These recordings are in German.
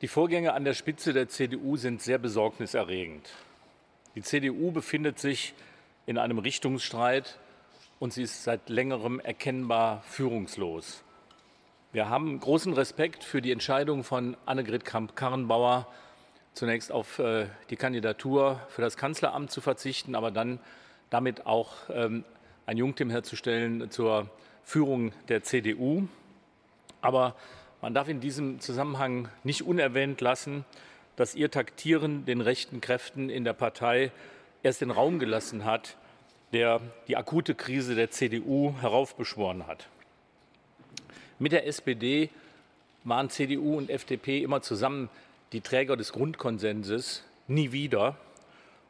Die Vorgänge an der Spitze der CDU sind sehr besorgniserregend. Die CDU befindet sich in einem Richtungsstreit und sie ist seit längerem erkennbar führungslos. Wir haben großen Respekt für die Entscheidung von Annegret Kramp-Karrenbauer, zunächst auf äh, die Kandidatur für das Kanzleramt zu verzichten, aber dann damit auch ähm, ein Jungteam herzustellen zur Führung der CDU. Aber man darf in diesem Zusammenhang nicht unerwähnt lassen, dass ihr Taktieren den rechten Kräften in der Partei erst den Raum gelassen hat, der die akute Krise der CDU heraufbeschworen hat. Mit der SPD waren CDU und FDP immer zusammen die Träger des Grundkonsenses, nie wieder.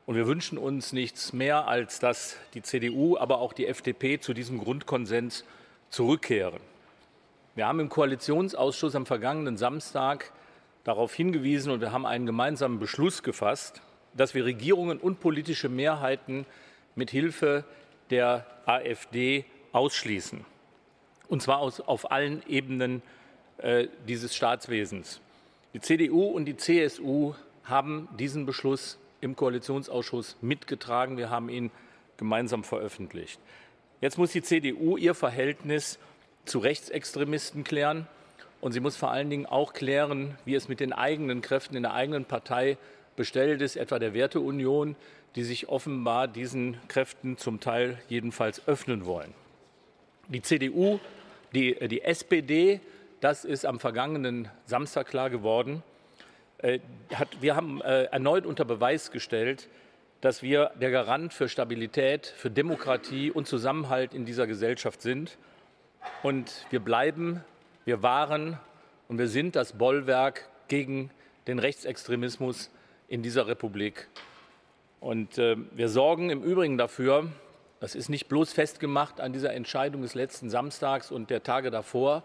Und wir wünschen uns nichts mehr, als dass die CDU, aber auch die FDP zu diesem Grundkonsens zurückkehren. Wir haben im Koalitionsausschuss am vergangenen Samstag darauf hingewiesen und wir haben einen gemeinsamen Beschluss gefasst, dass wir Regierungen und politische Mehrheiten mit Hilfe der AfD ausschließen. Und zwar aus, auf allen Ebenen äh, dieses Staatswesens. Die CDU und die CSU haben diesen Beschluss im Koalitionsausschuss mitgetragen. Wir haben ihn gemeinsam veröffentlicht. Jetzt muss die CDU ihr Verhältnis zu Rechtsextremisten klären. Und sie muss vor allen Dingen auch klären, wie es mit den eigenen Kräften in der eigenen Partei bestellt ist, etwa der Werteunion, die sich offenbar diesen Kräften zum Teil jedenfalls öffnen wollen. Die CDU, die, die SPD, das ist am vergangenen Samstag klar geworden, äh, hat, wir haben äh, erneut unter Beweis gestellt, dass wir der Garant für Stabilität, für Demokratie und Zusammenhalt in dieser Gesellschaft sind. Und wir bleiben, wir waren und wir sind das Bollwerk gegen den Rechtsextremismus in dieser Republik. Und äh, wir sorgen im Übrigen dafür, das ist nicht bloß festgemacht an dieser Entscheidung des letzten Samstags und der Tage davor,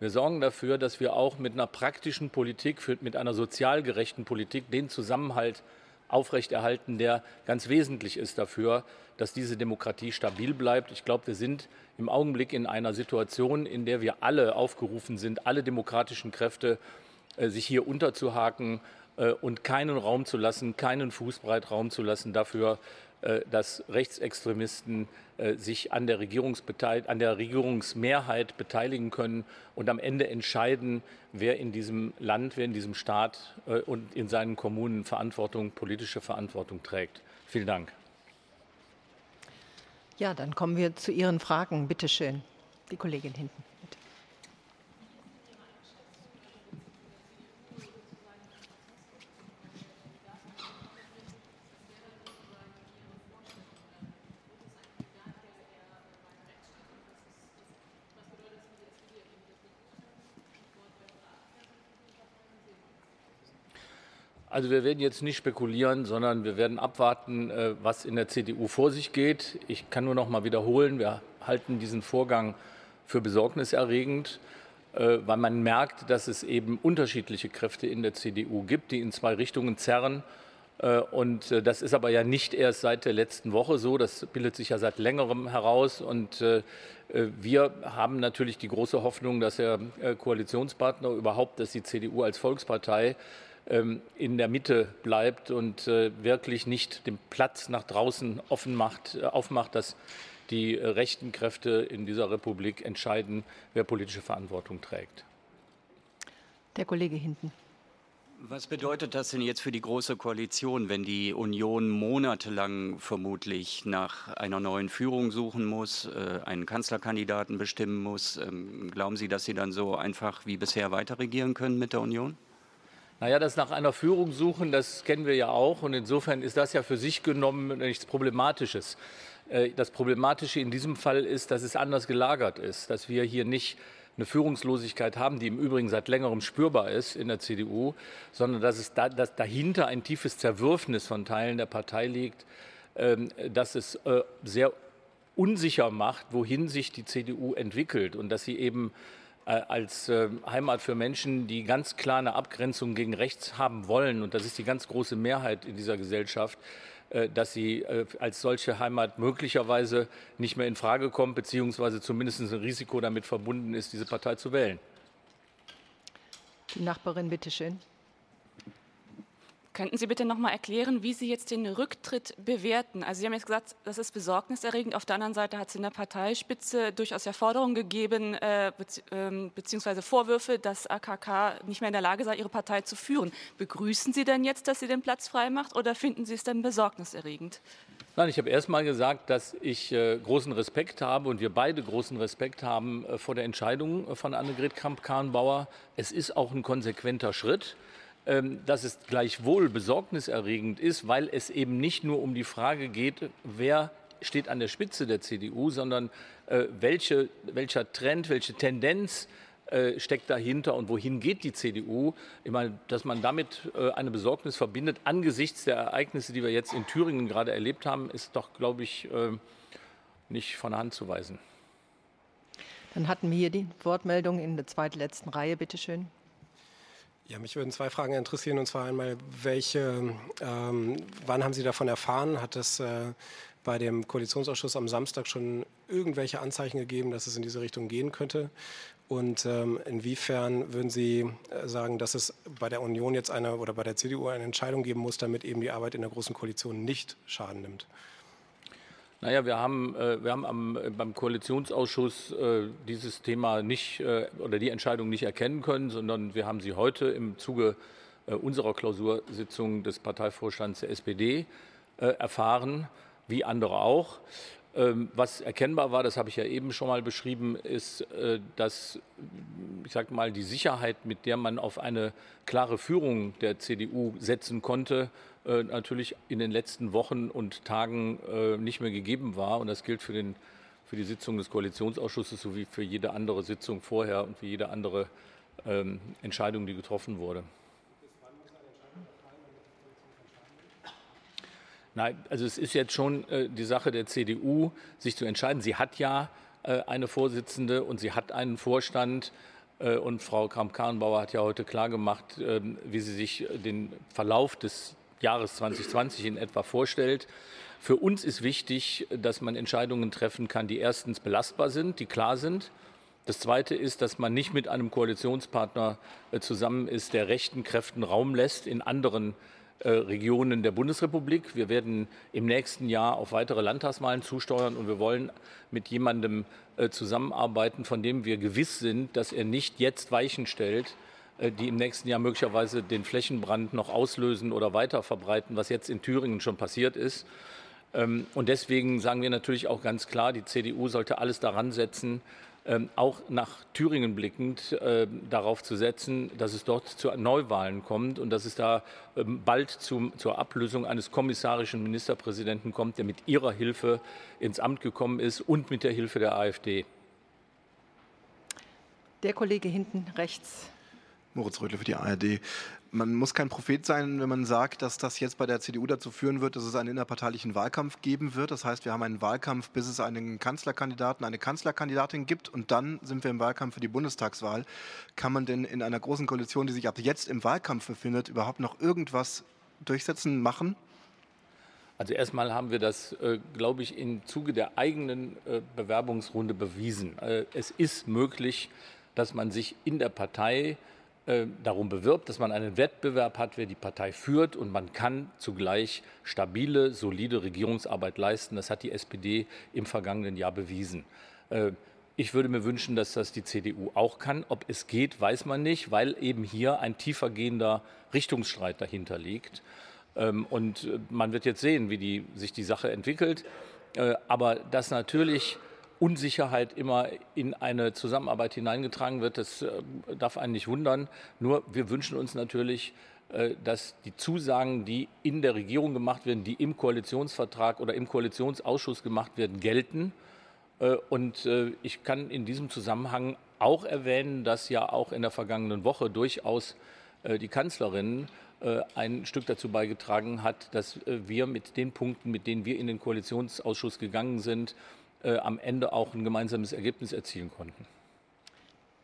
wir sorgen dafür, dass wir auch mit einer praktischen Politik, mit einer sozial gerechten Politik den Zusammenhalt aufrechterhalten, der ganz wesentlich ist dafür, dass diese Demokratie stabil bleibt. Ich glaube, wir sind im Augenblick in einer Situation, in der wir alle aufgerufen sind, alle demokratischen Kräfte, äh, sich hier unterzuhaken äh, und keinen Raum zu lassen, keinen Fußbreit Raum zu lassen dafür, dass Rechtsextremisten sich an der, an der, Regierungsmehrheit beteiligen können und am Ende entscheiden, wer in diesem Land, wer in diesem Staat und in seinen Kommunen Verantwortung, politische Verantwortung trägt. Vielen Dank. Ja, dann kommen wir zu Ihren Fragen. Bitte schön, die Kollegin hinten. Also wir werden jetzt nicht spekulieren, sondern wir werden abwarten, äh, was in der CDU vor sich geht. Ich kann nur noch mal wiederholen, wir halten diesen Vorgang für besorgniserregend, äh, weil man merkt, dass es eben unterschiedliche Kräfte in der CDU gibt, die in zwei Richtungen zerren. Äh, und das ist aber ja nicht erst seit der letzten Woche so, das bildet sich ja seit längerem heraus. Und wir haben natürlich die große Hoffnung, dass der Koalitionspartner überhaupt, dass die CDU als Volkspartei in der Mitte bleibt und äh, wirklich nicht den Platz nach draußen offen macht, äh, aufmacht, dass die äh, rechten Kräfte in dieser Republik entscheiden, wer politische Verantwortung trägt. Der Kollege hinten. Was bedeutet das denn jetzt für die Große Koalition, wenn die Union monatelang vermutlich nach einer neuen Führung suchen muss, einen Kanzlerkandidaten bestimmen muss? Ähm, glauben Sie, dass Sie dann so einfach wie bisher weiter regieren können mit der Union? Naja, das nach einer Führung suchen, das kennen wir ja auch. Und insofern ist das ja für sich genommen nichts Problematisches. Äh, das Problematische in diesem Fall ist, dass es anders gelagert ist, dass wir hier nicht eine Führungslosigkeit haben, die im Übrigen seit längerem spürbar ist in der CDU, sondern dass es da, dass dahinter ein tiefes Zerwürfnis von Teilen der Partei liegt, ähm, dass es äh, sehr unsicher macht, wohin sich die CDU entwickelt und dass sie eben als äh, Heimat für Menschen, die ganz klar eine Abgrenzung gegen rechts haben wollen, und das ist die ganz große Mehrheit in dieser Gesellschaft, äh, dass sie als solche Heimat möglicherweise nicht mehr in Frage kommt, beziehungsweise zumindest ein Risiko damit verbunden ist, diese Partei zu wählen. Die Nachbarin, bitteschön. Könnten Sie bitte noch mal erklären, wie Sie jetzt den Rücktritt bewerten? Also Sie haben jetzt gesagt, das ist besorgniserregend. Auf der anderen Seite hat es in der Parteispitze durchaus ja Forderungen gegeben, äh, bezieh äh, beziehungsweise Vorwürfe, dass AKK nicht mehr in der Lage sei, Ihre Partei zu führen. Begrüßen Sie denn jetzt, dass sie den Platz frei macht oder finden Sie es denn besorgniserregend? Nein, ich habe erst mal gesagt, dass ich äh, großen Respekt habe und wir beide großen Respekt haben äh, vor der Entscheidung von Annegret Kramp-Karrenbauer. Es ist auch ein konsequenter Schritt. Ähm, dass es gleichwohl besorgniserregend ist, weil es eben nicht nur um die Frage geht, wer steht an der Spitze der CDU, sondern äh, welche, welcher Trend, welche Tendenz äh, steckt dahinter und wohin geht die CDU? Ich meine, dass man damit äh, eine Besorgnis verbindet angesichts der Ereignisse, die wir jetzt in Thüringen gerade erlebt haben, ist doch, glaube ich, nicht von der Hand zu weisen. Dann hatten wir hier die Wortmeldung in der zweitletzten Reihe. Bitte schön. Ja, mich würden zwei Fragen interessieren. Und zwar einmal, welche, ähm, wann haben Sie davon erfahren? Hat es äh, bei dem Koalitionsausschuss am Samstag schon irgendwelche Anzeichen gegeben, dass es in diese Richtung gehen könnte? Und ähm, inwiefern würden Sie äh, sagen, dass es bei der Union jetzt eine oder bei der CDU eine Entscheidung geben muss, damit eben die Arbeit in der Großen Koalition nicht Schaden nimmt? Naja, wir haben, äh, wir haben am, äh, beim Koalitionsausschuss äh, dieses Thema nicht oder die Entscheidung nicht erkennen können, sondern wir haben sie heute im Zuge unserer Klausursitzung des Parteivorstands der SPD erfahren, wie andere auch. Ähm, was erkennbar war, das habe ich ja eben schon mal beschrieben, ist, dass ich sage mal die Sicherheit, mit der man auf eine klare Führung der CDU setzen konnte, äh, natürlich in den letzten Wochen und Tagen äh, nicht mehr gegeben war. Und das gilt für, den, für die Sitzung des Koalitionsausschusses sowie für jede andere Sitzung vorher und für jede andere ähm, Entscheidung, die getroffen wurde. Nein, also es ist jetzt schon äh, die Sache der CDU, sich zu entscheiden. Sie hat ja äh, eine Vorsitzende und sie hat einen Vorstand. Äh, und Frau Kramp-Karrenbauer hat ja heute klargemacht, ähm, wie sie sich den Verlauf des Jahres 2020 in etwa vorstellt. Für uns ist wichtig, dass man Entscheidungen treffen kann, die erstens belastbar sind, die klar sind. Das Zweite ist, dass man nicht mit einem Koalitionspartner äh, zusammen ist, der rechten Kräften Raum lässt in anderen äh, Regionen der Bundesrepublik. Wir werden im nächsten Jahr auf weitere Landtagswahlen zusteuern und wir wollen mit jemandem äh, zusammenarbeiten, von dem wir gewiss sind, dass er nicht jetzt Weichen stellt, äh, die im nächsten Jahr möglicherweise den Flächenbrand noch auslösen oder weiter verbreiten, was jetzt in Thüringen schon passiert ist. Ähm, und deswegen sagen wir natürlich auch ganz klar, die CDU sollte alles daran setzen, ähm, auch nach Thüringen blickend äh, darauf zu setzen, dass es dort zu Neuwahlen kommt und dass es da ähm, bald zum, zur Ablösung eines kommissarischen Ministerpräsidenten kommt, der mit ihrer Hilfe ins Amt gekommen ist und mit der Hilfe der AfD. Der Kollege hinten rechts. Moritz Rödle für die ARD. Man muss kein Prophet sein, wenn man sagt, dass das jetzt bei der CDU dazu führen wird, dass es einen innerparteilichen Wahlkampf geben wird. Das heißt, wir haben einen Wahlkampf, bis es einen Kanzlerkandidaten, eine Kanzlerkandidatin gibt und dann sind wir im Wahlkampf für die Bundestagswahl. Kann man denn in einer großen Koalition, die sich ab jetzt im Wahlkampf befindet, überhaupt noch irgendwas durchsetzen, machen? Also erstmal haben wir das, äh, glaube ich, im Zuge der eigenen äh, Bewerbungsrunde bewiesen. Äh, es ist möglich, dass man sich in der Partei äh, darum bewirbt, dass man einen Wettbewerb hat, wer die Partei führt und man kann zugleich stabile, solide Regierungsarbeit leisten. Das hat die SPD im vergangenen Jahr bewiesen. Äh, ich würde mir wünschen, dass das die CDU auch kann. Ob es geht, weiß man nicht, weil eben hier ein tiefergehender Richtungsstreit dahinter liegt. Ähm, und äh, man wird jetzt sehen, wie die, sich die Sache entwickelt. Aber dass natürlich Unsicherheit immer in eine Zusammenarbeit hineingetragen wird. Das äh, darf einen nicht wundern. Nur wir wünschen uns natürlich, äh, dass die Zusagen, die in der Regierung gemacht werden, die im Koalitionsvertrag oder im Koalitionsausschuss gemacht werden, gelten. Äh, und ich kann in diesem Zusammenhang auch erwähnen, dass ja auch in der vergangenen Woche durchaus die Kanzlerin ein Stück dazu beigetragen hat, dass wir mit den Punkten, mit denen wir in den Koalitionsausschuss gegangen sind, äh, am Ende auch ein gemeinsames Ergebnis erzielen konnten.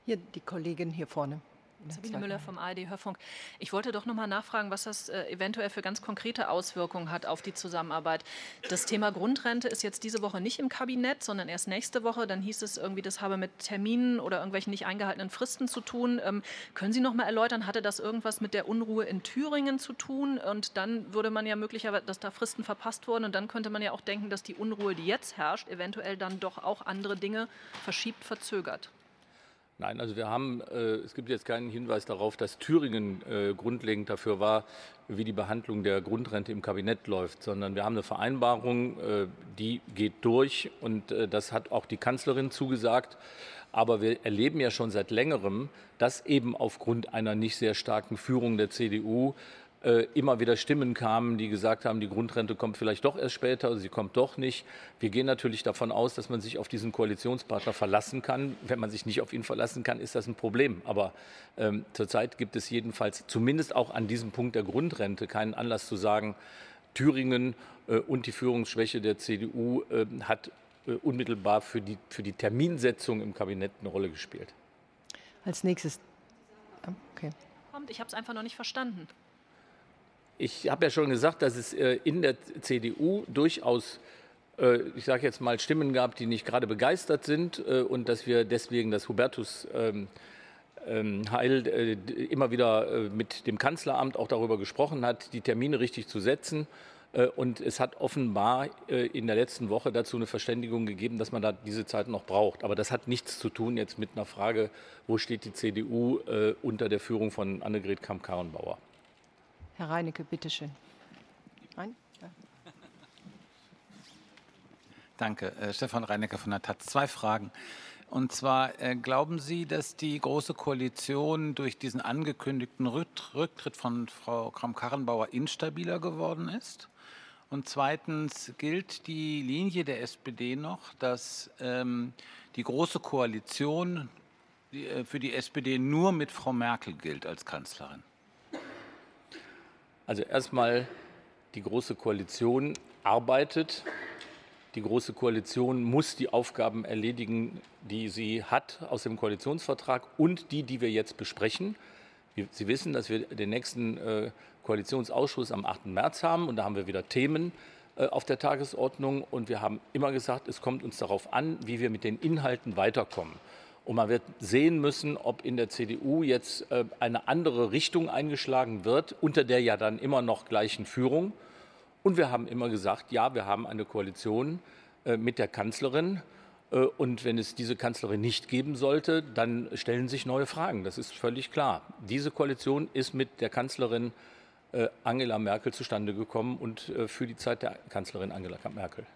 Hier die Kollegin hier vorne. Sabine Müller vom ARD Hörfunk. Ich wollte doch noch mal nachfragen, was das äh, eventuell für ganz konkrete Auswirkungen hat auf die Zusammenarbeit. Das Thema Grundrente ist jetzt diese Woche nicht im Kabinett, sondern erst nächste Woche. Dann hieß es irgendwie, das habe mit Terminen oder irgendwelchen nicht eingehaltenen Fristen zu tun. Ähm, können Sie noch mal erläutern, hatte das irgendwas mit der Unruhe in Thüringen zu tun? Und dann würde man ja möglicherweise, dass da Fristen verpasst wurden. Und dann könnte man ja auch denken, dass die Unruhe, die jetzt herrscht, eventuell dann doch auch andere Dinge verschiebt, verzögert. Nein, also wir haben, äh, es gibt jetzt keinen Hinweis darauf, dass Thüringen äh, grundlegend dafür war, wie die Behandlung der Grundrente im Kabinett läuft, sondern wir haben eine Vereinbarung, äh, die geht durch und äh, das hat auch die Kanzlerin zugesagt. Aber wir erleben ja schon seit längerem, dass eben aufgrund einer nicht sehr starken Führung der CDU äh, immer wieder Stimmen kamen, die gesagt haben, die Grundrente kommt vielleicht doch erst später, sie kommt doch nicht. Wir gehen natürlich davon aus, dass man sich auf diesen Koalitionspartner verlassen kann. Wenn man sich nicht auf ihn verlassen kann, ist das ein Problem. Aber ähm, zurzeit gibt es jedenfalls zumindest auch an diesem Punkt der Grundrente keinen Anlass zu sagen, Thüringen äh, und die Führungsschwäche der CDU äh, hat äh, unmittelbar für die, für die Terminsetzung im Kabinett eine Rolle gespielt. Als nächstes. Okay. Ich habe es einfach noch nicht verstanden. Ich habe ja schon gesagt, dass es äh, in der CDU durchaus, äh, ich sage jetzt mal, Stimmen gab, die nicht gerade begeistert sind äh, und dass wir deswegen das Hubertus ähm, ähm, Heil immer wieder mit dem Kanzleramt auch darüber gesprochen hat, die Termine richtig zu setzen. Und es hat offenbar in der letzten Woche dazu eine Verständigung gegeben, dass man da diese Zeit noch braucht. Aber das hat nichts zu tun jetzt mit einer Frage, wo steht die CDU unter der Führung von Annegret Kramp-Karrenbauer. Herr Reinecke, bitteschön. Nein? Ja. Danke, äh, Stefan Reinecke von der Taz. Zwei Fragen. Und zwar, äh, glauben Sie, dass die Große Koalition durch diesen angekündigten Rücktritt von Frau Kramp-Karrenbauer instabiler geworden ist? Und zweitens, gilt die Linie der SPD noch, dass ähm, die Große Koalition die, äh, für die SPD nur mit Frau Merkel gilt als Kanzlerin? Also erstmal, die Große Koalition arbeitet. Die Große Koalition muss die Aufgaben erledigen, die sie hat aus dem Koalitionsvertrag und die, die wir jetzt besprechen. Sie wissen, dass wir den nächsten äh, Koalitionsausschuss am 8. März haben und da haben wir wieder Themen äh, auf der Tagesordnung und wir haben immer gesagt, es kommt uns darauf an, wie wir mit den Inhalten weiterkommen. Und man wird sehen müssen, ob in der CDU jetzt äh, eine andere Richtung eingeschlagen wird, unter der ja dann immer noch gleichen Führung. Und wir haben immer gesagt, ja, wir haben eine Koalition äh, mit der Kanzlerin. Äh, und wenn es diese Kanzlerin nicht geben sollte, dann stellen sich neue Fragen. Das ist völlig klar. Diese Koalition ist mit der Kanzlerin Angela Merkel zustande gekommen und für die Zeit der Kanzlerin Angela Merkel.